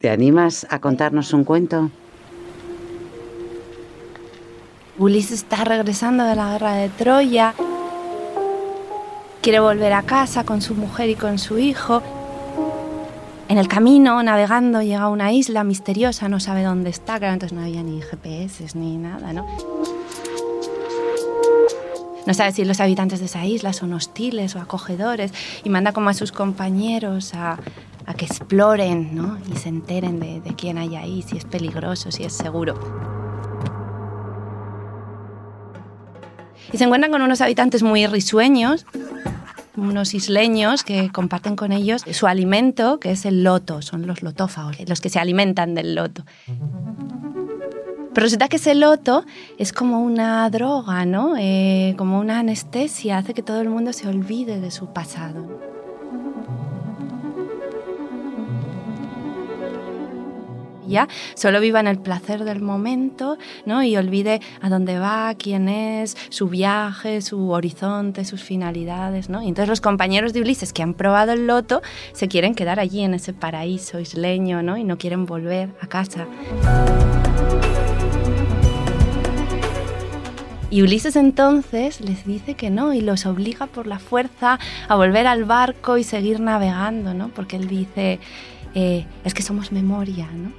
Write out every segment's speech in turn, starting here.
¿Te animas a contarnos un cuento? Ulises está regresando de la guerra de Troya. Quiere volver a casa con su mujer y con su hijo. En el camino, navegando, llega a una isla misteriosa, no sabe dónde está, claro, entonces no había ni GPS ni nada, ¿no? No sabe si los habitantes de esa isla son hostiles o acogedores y manda como a sus compañeros a, que exploren ¿no? y se enteren de, de quién hay ahí, si es peligroso, si es seguro. Y se encuentran con unos habitantes muy risueños, unos isleños que comparten con ellos su alimento, que es el loto, son los lotófagos, los que se alimentan del loto. Pero resulta que ese loto es como una droga, ¿no? Eh, como una anestesia, hace que todo el mundo se olvide de su pasado. Ya solo viva en el placer del momento ¿no? y olvide a dónde va, quién es, su viaje, su horizonte, sus finalidades. ¿no? Y entonces los compañeros de Ulises que han probado el loto se quieren quedar allí en ese paraíso isleño ¿no? y no quieren volver a casa. Y Ulises entonces les dice que no y los obliga por la fuerza a volver al barco y seguir navegando, ¿no? Porque él dice, eh, es que somos memoria, ¿no?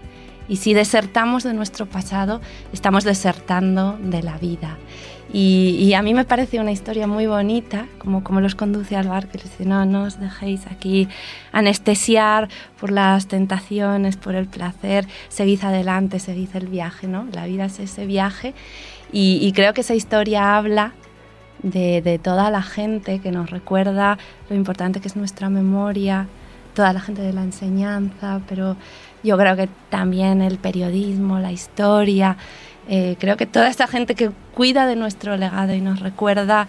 Y si desertamos de nuestro pasado, estamos desertando de la vida. Y, a mí me parece una historia muy bonita, como, como los conduce al barco y les dice, no, no os dejéis aquí anestesiar por las tentaciones, por el placer, seguid adelante, seguid el viaje, ¿no? La vida es ese viaje y, creo que esa historia habla de, de, toda la gente que nos recuerda lo importante que es nuestra memoria, toda la gente de la enseñanza, pero yo creo que también el periodismo, la historia, eh, creo que toda esta gente que cuida de nuestro legado y nos recuerda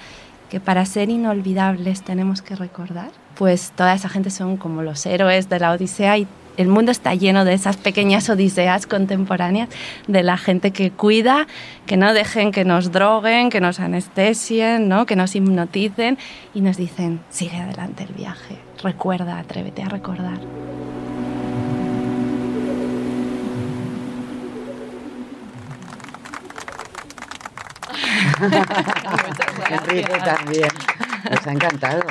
que para ser inolvidables tenemos que recordar, pues toda esa gente son como los héroes de la Odisea y el mundo está lleno de esas pequeñas odiseas contemporáneas de la gente que cuida, que no dejen que nos droguen, que nos anestesien, ¿no? que nos hipnoticen y nos dicen, sigue adelante el viaje, recuerda, atrévete a recordar. Enrique también. Nos ha encantado.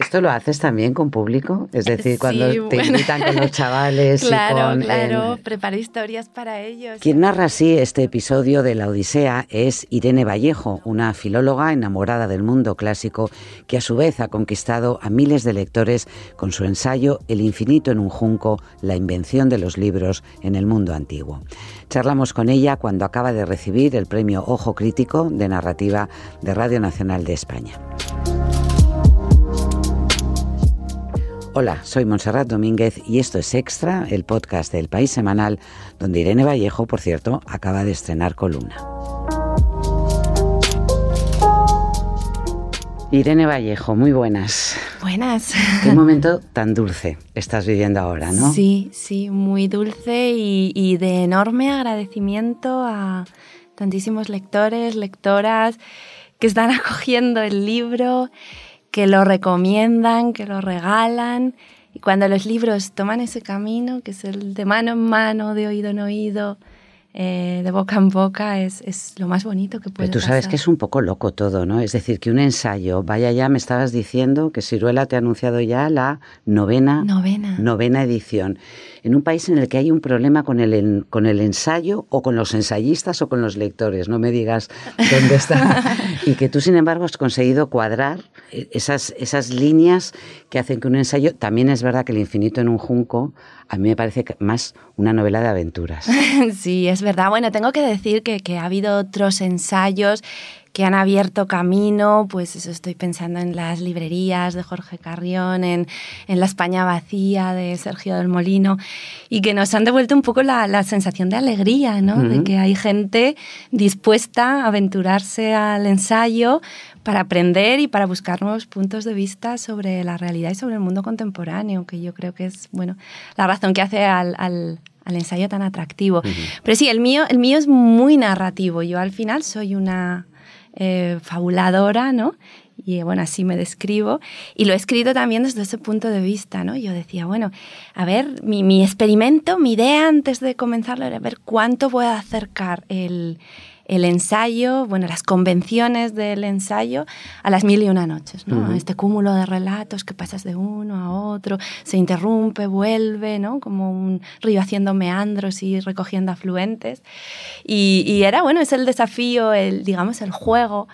¿Esto lo haces también con público? Es decir, cuando te invitan con los chavales claro, y con... Claro, preparo historias para ellos. Quien narra así este episodio de la Odisea es Irene Vallejo, una filóloga enamorada del mundo clásico que a su vez ha conquistado a miles de lectores con su ensayo El infinito en un junco, la invención de los libros en el mundo antiguo. Charlamos con ella cuando acaba de recibir el premio Ojo Crítico de Narrativa de Radio Nacional de España. Hola, soy Montserrat Domínguez y esto es Extra, el podcast del País Semanal, donde Irene Vallejo, por cierto, acaba de estrenar columna. Irene Vallejo, muy buenas. Buenas. Qué momento tan dulce estás viviendo ahora, ¿no? Sí, sí, muy dulce y, y de enorme agradecimiento a tantísimos lectores, lectoras que están acogiendo el libro que lo recomiendan, que lo regalan. Y cuando los libros toman ese camino, que es el de mano en mano, de oído en oído, eh, de boca en boca es, es, lo más bonito que puede Pero tú sabes que es un poco loco todo, ¿no? Es decir, que un ensayo, vaya ya, me estabas diciendo que Ciruela te ha anunciado ya la novena, novena. novena edición. En un país en el que hay un problema con el, con el ensayo o con los ensayistas o con los lectores, no me digas dónde está. y que tú, sin embargo, has conseguido cuadrar esas, esas líneas que hacen que un ensayo, también es verdad que el infinito en un junco, a mí me parece más una novela de aventuras. sí, es verdad. Bueno, tengo que decir que, que ha habido otros ensayos que han abierto camino, pues eso estoy pensando en las librerías de Jorge Carrión, en, en La España vacía de Sergio del Molino, y que nos han devuelto un poco la, la sensación de alegría, ¿no? De que hay gente dispuesta a aventurarse al ensayo para aprender y para buscar nuevos puntos de vista sobre la realidad y sobre el mundo contemporáneo, que yo creo que es, bueno, la razón que hace al, al al ensayo tan atractivo. Pero sí, el mío, el mío es muy narrativo. Yo al final soy una eh, fabuladora, ¿no? y bueno, así me describo. Y lo he escrito también desde ese punto de vista, ¿no? Yo decía, bueno, a ver, mi, mi experimento, mi idea antes de comenzarlo era ver cuánto puedo acercar el, el ensayo, bueno, las convenciones del ensayo a las mil y una noches, ¿no? Este cúmulo de relatos que pasas de uno a otro, se interrumpe, vuelve, ¿no? Como un río haciendo meandros y recogiendo afluentes. Y, y era, bueno, es el desafío, el, digamos, el juego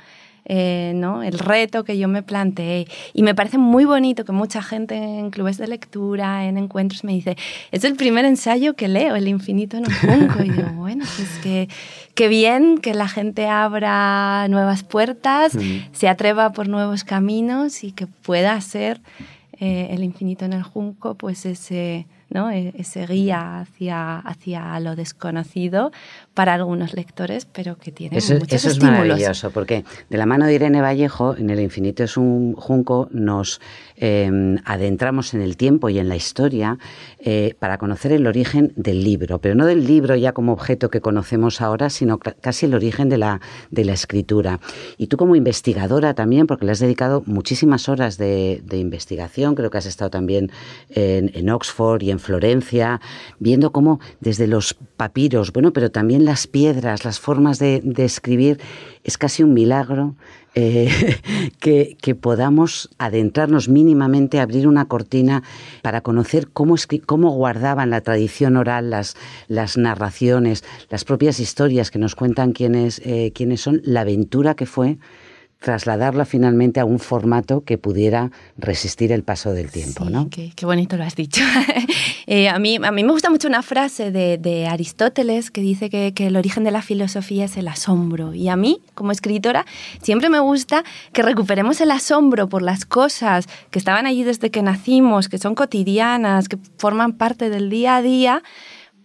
eh, ¿no? el reto que yo me planteé. Y me parece muy bonito que mucha gente en clubes de lectura, en encuentros, me dice, es el primer ensayo que leo, El infinito en un junco. Y digo, bueno, pues que, que bien que la gente abra nuevas puertas, se atreva por nuevos caminos y que pueda ser eh, El infinito en el junco, pues ese ¿no? E-, ese guía hacia, hacia lo desconocido para algunos lectores, pero que tiene eso, muchos Eso es maravilloso, porque de la mano de Irene Vallejo, en El infinito es un junco, nos em, adentramos en el tiempo y en la historia eh, para conocer el origen del libro, pero no del libro ya como objeto que conocemos ahora, sino casi el origen de la, de la escritura. Y tú como investigadora también, porque le has dedicado muchísimas horas de, investigación, creo que has estado también en, en Oxford y en Florencia, viendo cómo desde los papiros, bueno, pero también las piedras, las formas de, escribir, es casi un milagro eh, que, podamos adentrarnos mínimamente, abrir una cortina para conocer cómo, cómo guardaban la tradición oral, las, las narraciones, las propias historias que nos cuentan quiénes, eh, quiénes son, la aventura que fue trasladarla finalmente a un formato que pudiera resistir el paso del tiempo, ¿no? Qué, bonito lo has dicho. Eh, a, mí, a mí me gusta mucho una frase de, Aristóteles que dice que, que, el origen de la filosofía es el asombro. Y a mí, como escritora, siempre me gusta que recuperemos el asombro por las cosas que estaban allí desde que nacimos, que son cotidianas, que forman parte del día a día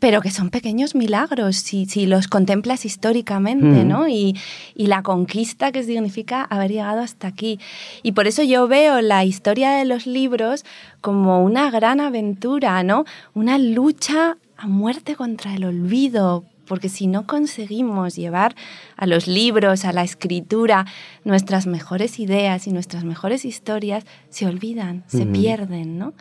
pero que son pequeños milagros si, si los contemplas históricamente, ¿no? Y, y, la conquista que significa haber llegado hasta aquí. Y por eso yo veo la historia de los libros como una gran aventura, ¿no? Una lucha a muerte contra el olvido, porque si no conseguimos llevar a los libros, a la escritura, nuestras mejores ideas y nuestras mejores historias, se olvidan, se pierden, ¿no?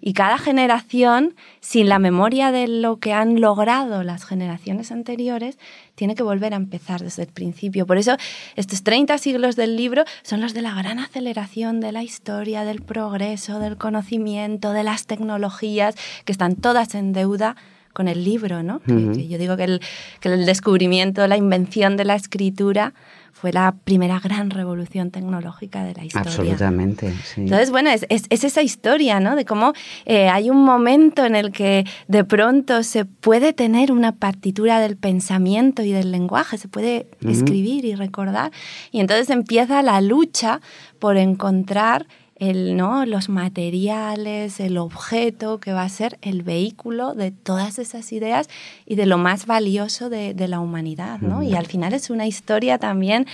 Y cada generación, sin la memoria de lo que han logrado las generaciones anteriores, tiene que volver a empezar desde el principio. Por eso estos 30 siglos del libro son los de la gran aceleración de la historia, del progreso, del conocimiento, de las tecnologías, que están todas en deuda con el libro, ¿no? que, yo digo que el, que el, descubrimiento, la invención de la escritura fue la primera gran revolución tecnológica de la historia. Absolutamente, sí. Entonces, bueno, es, es, esa historia, ¿no? De cómo eh, hay un momento en el que de pronto se puede tener una partitura del pensamiento y del lenguaje, se puede escribir y recordar, y entonces empieza la lucha por encontrar el, ¿no? los materiales, el objeto que va a ser el vehículo de todas esas ideas y de lo más valioso de, de la humanidad. ¿no? Y al final es una historia también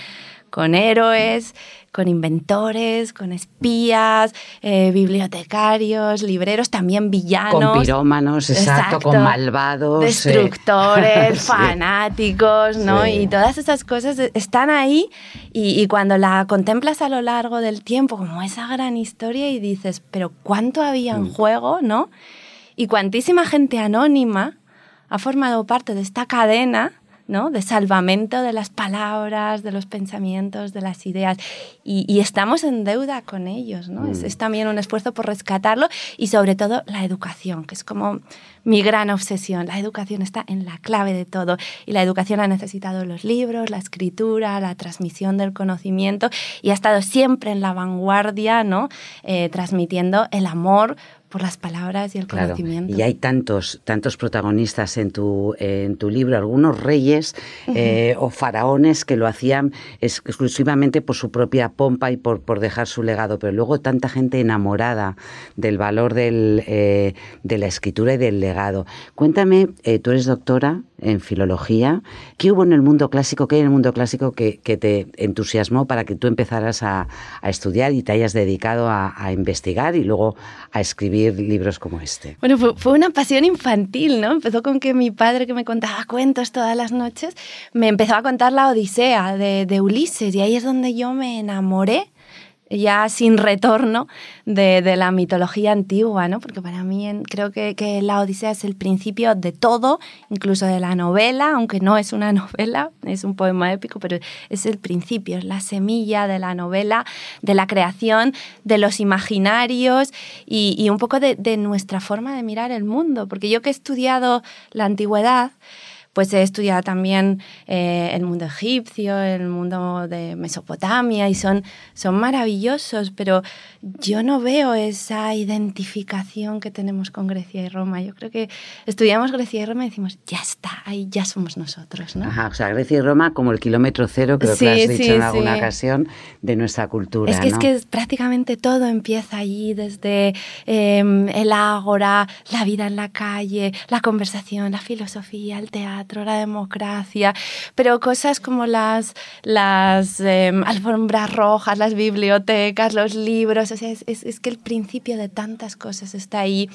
con héroes, con inventores, con espías, eh, bibliotecarios, libreros, también villanos. Con pirómanos, exacto, con malvados. Eh. Destructores, fanáticos, ¿no? Y todas esas cosas están ahí y, cuando la contemplas a lo largo del tiempo como esa gran historia y dices, pero ¿cuánto había en mm. juego, no? Y cuantísima gente anónima ha formado parte de esta cadena ¿no? de salvamento de las palabras, de los pensamientos, de las ideas. Y, estamos en deuda con ellos. ¿no? Es, mm. es, también un esfuerzo por rescatarlo y sobre todo la educación, que es como mi gran obsesión. La educación está en la clave de todo y la educación ha necesitado los libros, la escritura, la transmisión del conocimiento y ha estado siempre en la vanguardia, ¿no? Eh, transmitiendo el amor por las palabras y el conocimiento. Y hay tantos, tantos protagonistas en tu, en tu libro, algunos reyes eh, o faraones que lo hacían exclusivamente por su propia pompa y por, por dejar su legado, pero luego tanta gente enamorada del valor del, eh, de la escritura y del legado. Cuéntame, eh, tú eres doctora en filología, ¿qué hubo en el mundo clásico, qué hay en el mundo clásico que, te entusiasmó para que tú empezaras a, estudiar y te hayas dedicado a, investigar y luego a escribir libros como este? Bueno, fue, una pasión infantil, ¿no? Empezó con que mi padre, que me contaba cuentos todas las noches, me empezó a contar la Odisea de Ulises y ahí es donde yo me enamoré ya sin retorno de, la mitología antigua, ¿no? Porque para mí creo que, la Odisea es el principio de todo, incluso de la novela, aunque no es una novela, es un poema épico, pero es el principio, es la semilla de la novela, de la creación, de los imaginarios y, un poco de, de nuestra forma de mirar el mundo. Porque yo que he estudiado la antigüedad, pues he estudiado también eh, el mundo egipcio, el mundo de Mesopotamia y son, son maravillosos, pero yo no veo esa identificación que tenemos con Grecia y Roma. Yo creo que estudiamos Grecia y Roma y decimos, ya está, ahí ya somos nosotros. ¿no? Ajá, o sea, Grecia y Roma como el kilómetro cero, creo que has dicho en alguna ocasión, de nuestra cultura. Es que, es que prácticamente todo empieza allí, desde em, el ágora, la vida en la calle, la conversación, la filosofía, el teatro la democracia, pero cosas como las, las em, alfombras rojas, las bibliotecas, los libros, o sea, es, que el principio de tantas cosas está ahí.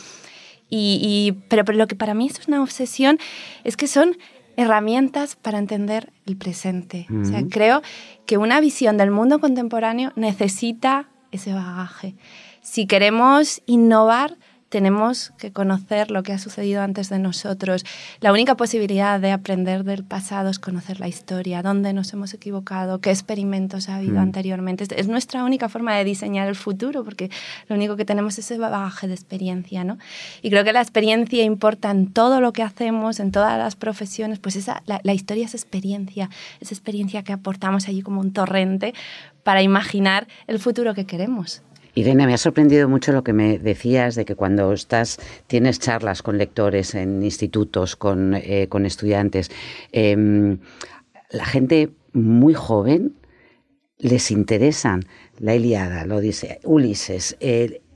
Y, pero, pero lo que para mí es una obsesión es que son herramientas para entender el presente. O sea, creo que una visión del mundo contemporáneo necesita ese bagaje. Si queremos innovar, tenemos que conocer lo que ha sucedido antes de nosotros. La única posibilidad de aprender del pasado es conocer la historia, dónde nos hemos equivocado, qué experimentos ha habido mm. anteriormente. Es nuestra única forma de diseñar el futuro, porque lo único que tenemos es ese bagaje de experiencia, ¿no? Y creo que la experiencia importa en todo lo que hacemos, en todas las profesiones, pues esa, la, la historia es experiencia, esa experiencia que aportamos allí como un torrente para imaginar el futuro que queremos. Irene, me ha sorprendido mucho lo que me decías de que cuando estás, tienes charlas con lectores en institutos, con, eh, estudiantes, em, la gente muy joven les interesan. La Iliada, lo dice Ulises,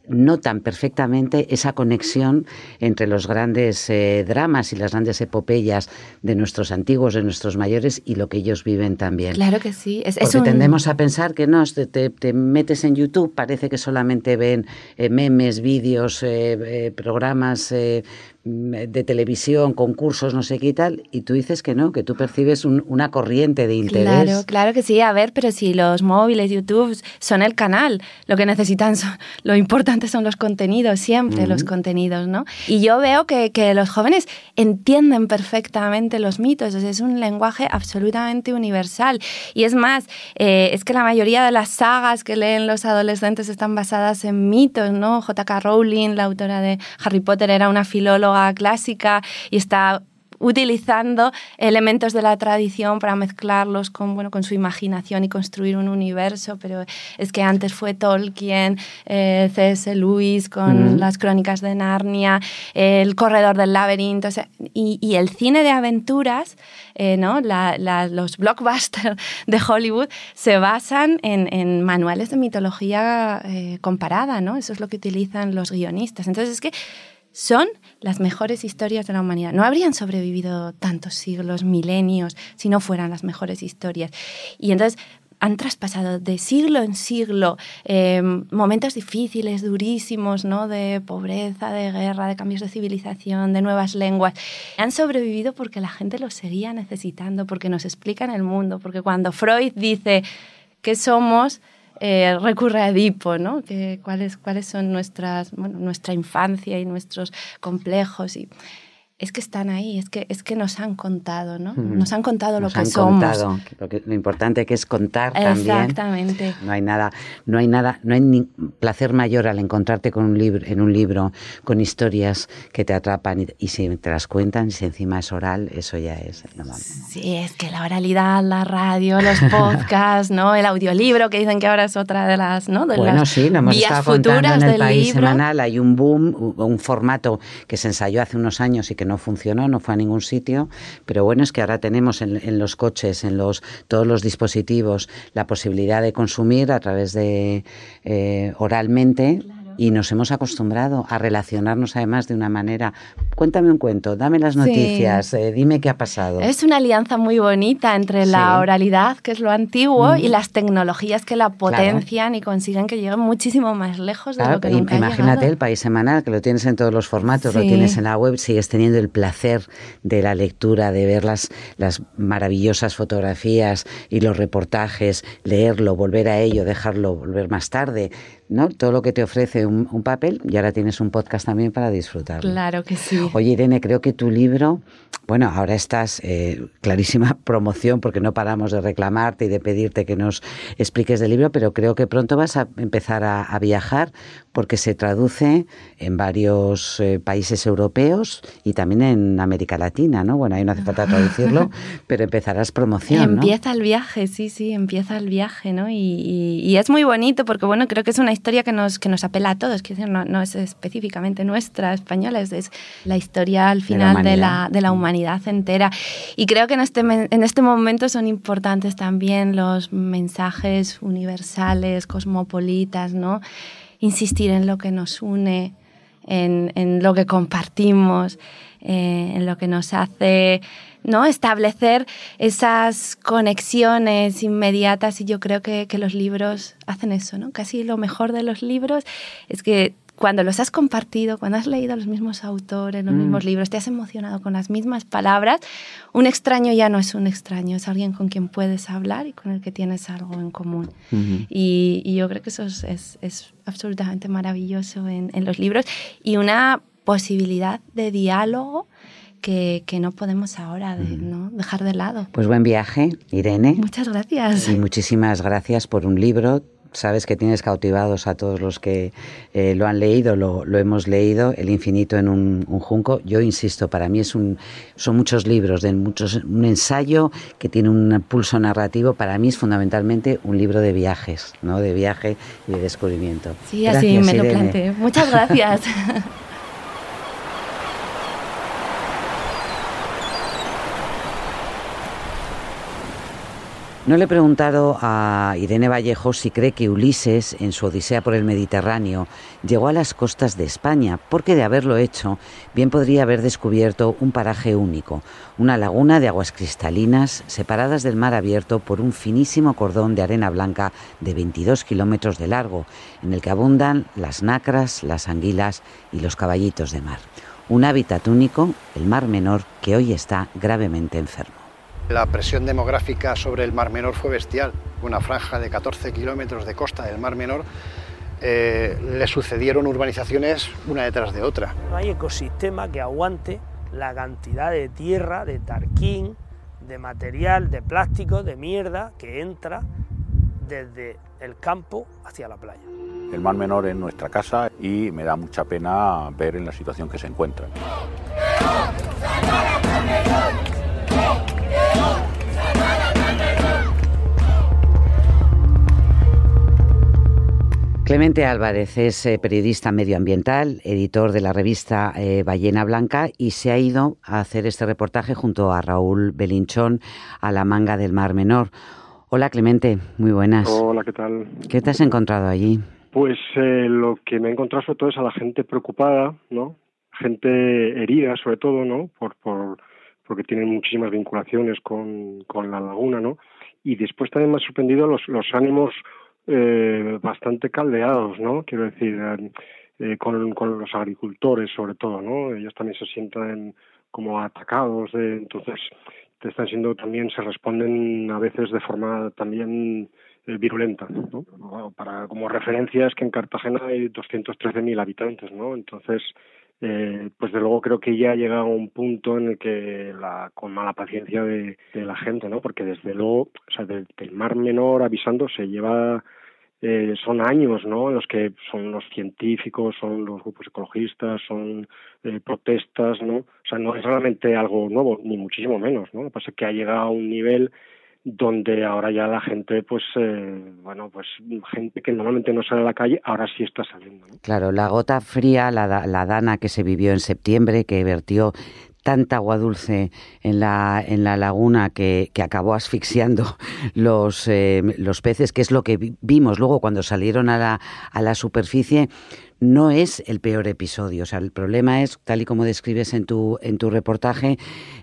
notan perfectamente esa conexión entre los grandes eh, dramas y las grandes epopeyas de nuestros antiguos, de nuestros mayores y lo que ellos viven también. Claro que sí. Es, Porque tendemos a pensar que no, te, metes en YouTube, parece que solamente ven eh, memes, vídeos, eh, programas de televisión, concursos, no sé qué y tal, y tú dices que no, que tú percibes una corriente de interés. Claro, claro que sí. A ver, pero si los móviles, YouTube son el canal, lo que necesitan, son, lo importante son los contenidos, siempre los contenidos, ¿no? Y yo veo que, que, los jóvenes entienden perfectamente los mitos, es un lenguaje absolutamente universal. Y es más, eh, es que la mayoría de las sagas que leen los adolescentes están basadas en mitos, ¿no? J.K. Rowling, la autora de Harry Potter, era una filóloga clásica y está utilizando elementos de la tradición para mezclarlos con, bueno, con su imaginación y construir un universo, pero es que antes fue Tolkien, eh, C.S. Lewis con las crónicas de Narnia, El corredor del laberinto, y, el cine de aventuras, eh, ¿no? los blockbusters de Hollywood se basan en, manuales de mitología eh, comparada, ¿no? eso es lo que utilizan los guionistas. Entonces es que son las mejores historias de la humanidad. No habrían sobrevivido tantos siglos, milenios, si no fueran las mejores historias. Y entonces han traspasado de siglo en siglo em, momentos difíciles, durísimos, ¿no? de pobreza, de guerra, de cambios de civilización, de nuevas lenguas. Han sobrevivido porque la gente los seguía necesitando, porque nos explican el mundo, porque cuando Freud dice que somos, eh, recurre a Edipo, ¿no? Cuáles son nuestras, bueno, nuestra infancia y nuestros complejos. Y es que están ahí, es que, es que nos han contado, ¿no? Nos han contado lo que somos. Contado, lo, que, lo importante que es contar también. Exactamente. No hay nada, no hay nada, no hay ni placer mayor al encontrarte con un libro, en un libro con historias que te atrapan y, si te las cuentan, si encima es oral, eso ya es Sí, es que la oralidad, la radio, los podcasts, ¿no? El audiolibro que dicen que ahora es otra de las, ¿no? De bueno, las sí, lo hemos estado contando en el país semanal, hay un boom, un formato que se ensayó hace unos años y que no funcionó, no fue a ningún sitio, pero bueno, es que ahora tenemos en, los coches, en los todos los dispositivos, la posibilidad de consumir a través de eh, oralmente Y nos hemos acostumbrado a relacionarnos además de una manera. Cuéntame un cuento, dame las noticias, eh, dime qué ha pasado. Es una alianza muy bonita entre la oralidad, que es lo antiguo, y las tecnologías que la potencian y consiguen que lleguen muchísimo más lejos de lo que nunca Imagínate el país semanal, que lo tienes en todos los formatos, lo tienes en la web, sigues teniendo el placer de la lectura, de ver las, las maravillosas fotografías y los reportajes, leerlo, volver a ello, dejarlo volver más tarde. ¿No? Todo lo que te ofrece un, papel y ahora tienes un podcast también para disfrutarlo. Claro que sí. Oye, Irene, creo que tu libro, bueno, ahora estás eh, clarísima promoción porque no paramos de reclamarte y de pedirte que nos expliques del libro, pero creo que pronto vas a empezar a, viajar porque se traduce en varios eh, países europeos y también en América Latina, ¿no? Bueno, ahí no hace falta traducirlo, pero empezarás promoción, Empieza el viaje, sí, sí, empieza el viaje, ¿no? Y, y es muy bonito porque, bueno, creo que es una historia que nos, que nos apela a todos, que no, no es específicamente nuestra, española, es, la historia al final de la, de la, humanidad entera. Y creo que en este, en este momento son importantes también los mensajes universales, cosmopolitas, ¿no? Insistir en lo que nos une, en, en lo que compartimos, eh, en lo que nos hace ¿no? establecer esas conexiones inmediatas y yo creo que, que, los libros hacen eso, ¿no? Casi lo mejor de los libros es que cuando los has compartido, cuando has leído los mismos autores, los mm. mismos libros, te has emocionado con las mismas palabras, un extraño ya no es un extraño, es alguien con quien puedes hablar y con el que tienes algo en común. y, y, yo creo que eso es, es, es absolutamente maravilloso en, en los libros y una posibilidad de diálogo que, que, no podemos ahora ¿no? dejar de lado. Pues buen viaje, Irene. Muchas gracias. Y muchísimas gracias por un libro. Sabes que tienes cautivados a todos los que eh, lo han leído, lo, lo, hemos leído, El infinito en un, un, junco. Yo insisto, para mí es un, son muchos libros, de muchos, un ensayo que tiene un pulso narrativo. Para mí es fundamentalmente un libro de viajes, ¿no? de viaje y de descubrimiento. Sí, así me lo planteé. Muchas gracias. No le he preguntado a Irene Vallejo si cree que Ulises, en su Odisea por el Mediterráneo, llegó a las costas de España, porque de haberlo hecho, bien podría haber descubierto un paraje único, una laguna de aguas cristalinas separadas del mar abierto por un finísimo cordón de arena blanca de 22 kilómetros de largo, en el que abundan las nacras, las anguilas y los caballitos de mar. Un hábitat único, el Mar Menor, que hoy está gravemente enfermo. La presión demográfica sobre el Mar Menor fue bestial. Una franja de 14 kilómetros de costa del Mar Menor eh, le sucedieron urbanizaciones una detrás de otra. No hay ecosistema que aguante la cantidad de tierra, de tarquín, de material, de plástico, de mierda que entra desde el campo hacia la playa. El Mar Menor es nuestra casa y me da mucha pena ver en la situación que se encuentra. Clemente Álvarez es eh, periodista medioambiental, editor de la revista eh, Ballena Blanca y se ha ido a hacer este reportaje junto a Raúl Belinchón a la manga del Mar Menor. Hola Clemente, muy buenas. Hola, ¿qué tal? ¿Qué te has encontrado allí? Pues eh, lo que me he encontrado sobre todo es a la gente preocupada, ¿no? Gente herida sobre todo, ¿no? Por, por, porque tienen muchísimas vinculaciones con, con la laguna, ¿no? Y después también me ha sorprendido los, los ánimos eh, bastante caldeados, ¿no? Quiero decir, eh, con, con, los agricultores sobre todo, ¿no? Ellos también se sienten como atacados, de, entonces te están siendo también, se responden a veces de forma también eh, virulenta, ¿no? Para, como referencia es que en Cartagena hay 213.000 habitantes, ¿no? Entonces, eh, pues de luego creo que ya ha llegado un punto en el que la, con mala paciencia de, la gente, ¿no? Porque desde luego, o sea, del, Mar Menor avisando se lleva eh, son años, ¿no? En los que son los científicos, son los grupos ecologistas, son eh, protestas, ¿no? O sea, no es realmente algo nuevo, ni muchísimo menos, ¿no? Lo que pasa es que ha llegado a un nivel donde ahora ya la gente, pues, eh, bueno, pues gente que normalmente no sale a la calle, ahora sí está saliendo. Claro, la gota fría, la, la dana que se vivió en septiembre, que vertió tanta agua dulce en la, en la laguna que, que acabó asfixiando los, eh, los peces, que es lo que vimos luego cuando salieron a la, a la superficie, no es el peor episodio. O sea, el problema es, tal y como describes en tu, en tu reportaje,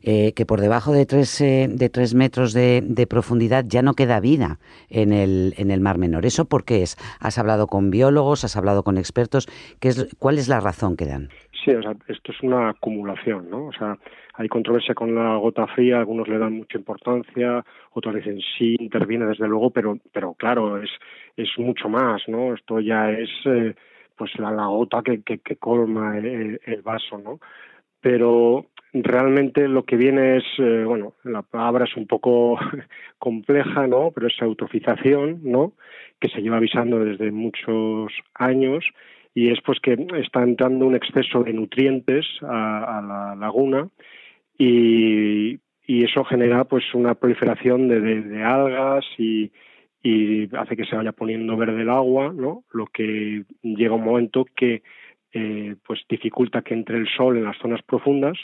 eh, que por debajo de tres, eh, de tres metros de, profundidad ya no queda vida en el, en el Mar Menor. ¿Eso por qué es? ¿Has hablado con biólogos? ¿Has hablado con expertos? ¿Qué es, ¿Cuál es la razón que dan? Sí, o sea, esto es una acumulación, ¿no? O sea, hay controversia con la gota fría, algunos le dan mucha importancia, otros dicen sí interviene desde luego, pero pero claro, es es mucho más, ¿no? Esto ya es eh, pues la, gota que, que, colma el, vaso, ¿no? Pero realmente lo que viene es, eh, bueno, la palabra es un poco compleja, ¿no? Pero es eutrofización, ¿no? Que se lleva avisando desde muchos años y es pues que está entrando un exceso de nutrientes a, la laguna y, y, eso genera pues una proliferación de, de, algas y, y, hace que se vaya poniendo verde el agua, ¿no? Lo que llega un momento que eh, pues dificulta que entre el sol en las zonas profundas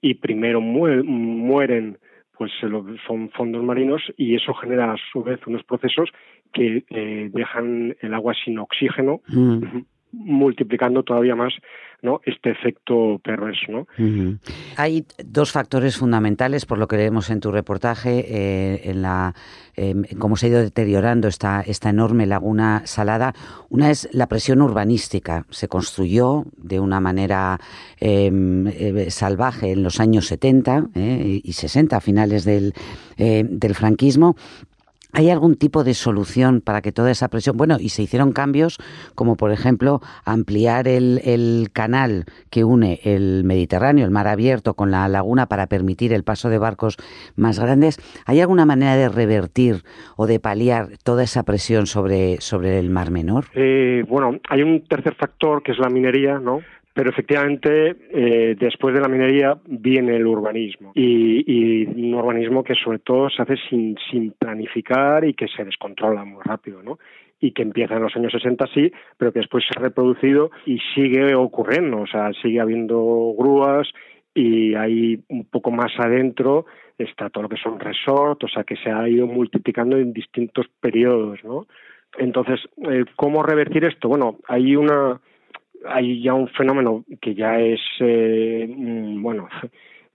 y primero mueren pues son fondos marinos y eso genera a su vez unos procesos que eh, dejan el agua sin oxígeno. Mm multiplicando todavía más ¿no? este efecto perverso. ¿no? Hay dos factores fundamentales, por lo que leemos en tu reportaje, eh, en la em, cómo se ha ido deteriorando esta, esta enorme laguna salada. Una es la presión urbanística. Se construyó de una manera em, eh, salvaje en los años 70 eh, y 60, a finales del, del franquismo, ¿Hay algún tipo de solución para que toda esa presión, bueno, y se hicieron cambios como por ejemplo ampliar el, el, canal que une el Mediterráneo, el mar abierto con la laguna para permitir el paso de barcos más grandes? ¿Hay alguna manera de revertir o de paliar toda esa presión sobre, sobre el mar menor? Eh, bueno, hay un tercer factor que es la minería, ¿no? Pero efectivamente, eh, después de la minería viene el urbanismo. Y, un urbanismo que sobre todo se hace sin, planificar y que se descontrola muy rápido, ¿no? Y que empieza en los años 60 sí, pero que después se ha reproducido y sigue ocurriendo. O sea, sigue habiendo grúas y hay un poco más adentro está todo lo que son resorts, o sea, que se ha ido multiplicando en distintos periodos, ¿no? Entonces, eh, ¿cómo revertir esto? Bueno, hay una hay ya un fenómeno que ya es, eh, mm, bueno,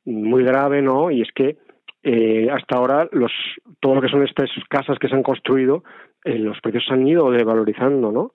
muy grave, ¿no? Y es que eh, hasta ahora los todo lo que son estas casas que se han construido, eh, los precios se han ido devalorizando, ¿no?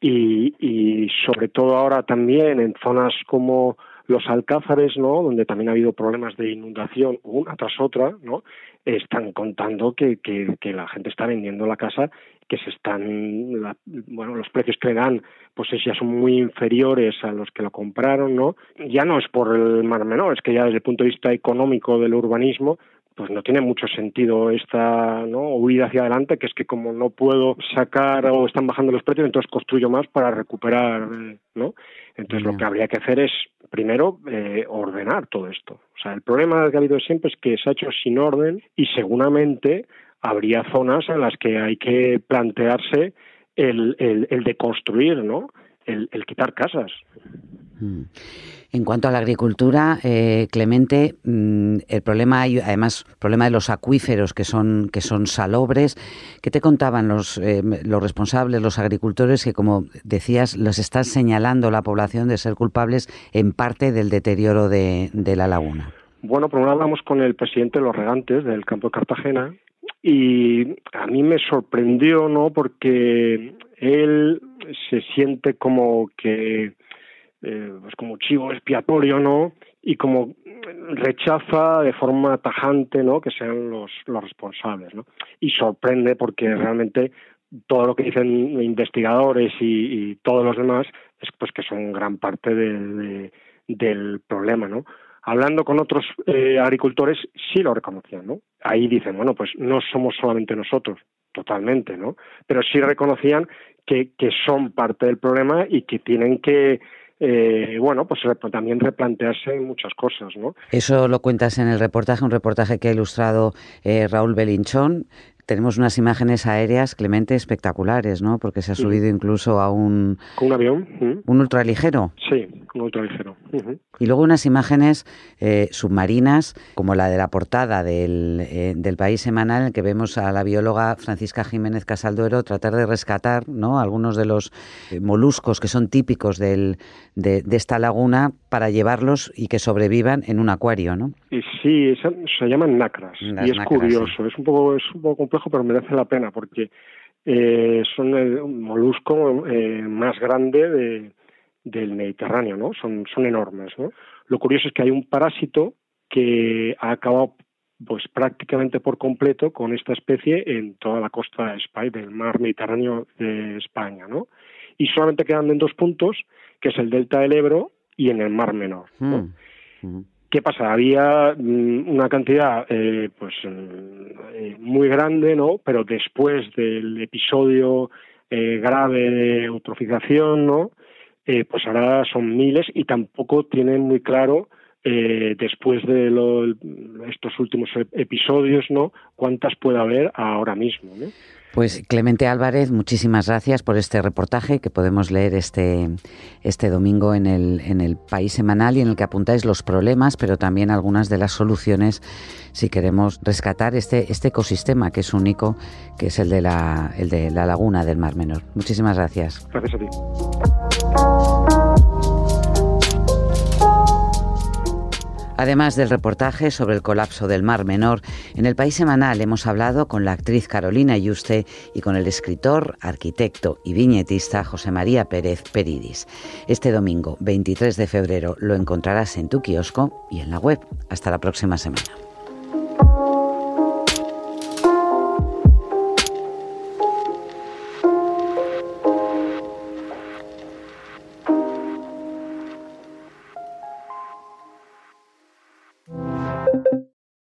Y, y sobre todo ahora también en zonas como los alcázares, ¿no? Donde también ha habido problemas de inundación una tras otra, ¿no? Están contando que, que, que la gente está vendiendo la casa que se están, bueno, los precios que le dan, pues ya son muy inferiores a los que lo compraron, ¿no? Ya no es por el mar menor, es que ya desde el punto de vista económico del urbanismo, pues no tiene mucho sentido esta ¿no? huida hacia adelante, que es que como no puedo sacar o están bajando los precios, entonces construyo más para recuperar, ¿no? Entonces lo que habría que hacer es, primero, eh, ordenar todo esto. O sea, el problema que ha habido siempre es que se ha hecho sin orden y seguramente habría zonas en las que hay que plantearse el, el, el de construir, ¿no? El, el quitar casas. Mm. En cuanto a la agricultura, eh, Clemente, mm, el problema hay además problema de los acuíferos que son que son salobres. ¿Qué te contaban los eh, los responsables, los agricultores que, como decías, los están señalando la población de ser culpables en parte del deterioro de, de la laguna? Bueno, por un lado hablamos con el presidente de los regantes del campo de Cartagena y a mí me sorprendió, ¿no? Porque él se siente como que, eh, pues como chivo expiatorio, ¿no? Y como rechaza de forma tajante, ¿no? Que sean los, los responsables, ¿no? Y sorprende porque realmente todo lo que dicen investigadores y, y todos los demás es pues que son gran parte de, del problema, ¿no? Hablando con otros eh, agricultores sí lo reconocían, ¿no? Ahí dicen, bueno, pues no somos solamente nosotros, totalmente, ¿no? Pero sí reconocían que, que son parte del problema y que tienen que eh, bueno, pues también replantearse muchas cosas, ¿no? Eso lo cuentas en el reportaje, un reportaje que ha ilustrado eh, Raúl Belinchón, tenemos unas imágenes aéreas, Clemente, espectaculares, ¿no? Porque se ha subido incluso a un... ¿Con un avión? ¿Un ultraligero? Sí, un ultraligero. Y luego unas imágenes eh, submarinas, como la de la portada del, eh, del País Semanal, en que vemos a la bióloga Francisca Jiménez Casalduero tratar de rescatar ¿no? algunos de los eh, moluscos que son típicos del, de, esta laguna para llevarlos y que sobrevivan en un acuario, ¿no? Sí, se llaman nacras. y es curioso, es, un poco, es un poco complejo, pero merece la pena porque son el molusco más grande de del Mediterráneo, ¿no? Son, son enormes, ¿no? Lo curioso es que hay un parásito que ha acabado pues prácticamente por completo con esta especie en toda la costa de España, del mar Mediterráneo de España, ¿no? Y solamente quedan en dos puntos, que es el delta del Ebro y en el Mar Menor. ¿no? Hmm. ¿Qué pasa? Había mm, una cantidad eh, pues eh, muy grande, ¿no? Pero después del episodio eh, grave de eutrofización, ¿no? Eh, pues ahora son miles y tampoco tienen muy claro eh, después de estos últimos episodios, ¿no? Cuántas puede haber ahora mismo, ¿no? Pues Clemente Álvarez, muchísimas gracias por este reportaje que podemos leer este, este domingo en el, en el País Semanal y en el que apuntáis los problemas, pero también algunas de las soluciones si queremos rescatar este, este ecosistema que es único, que es el de, la, el de la laguna del Mar Menor. Muchísimas gracias. Gracias a ti. Además del reportaje sobre el colapso del Mar Menor, en el País Semanal hemos hablado con la actriz Carolina Yuste y con el escritor, arquitecto y viñetista José María Pérez Peridis. Este domingo, 23 de febrero, lo encontrarás en tu kiosco y en la web. Hasta la próxima semana.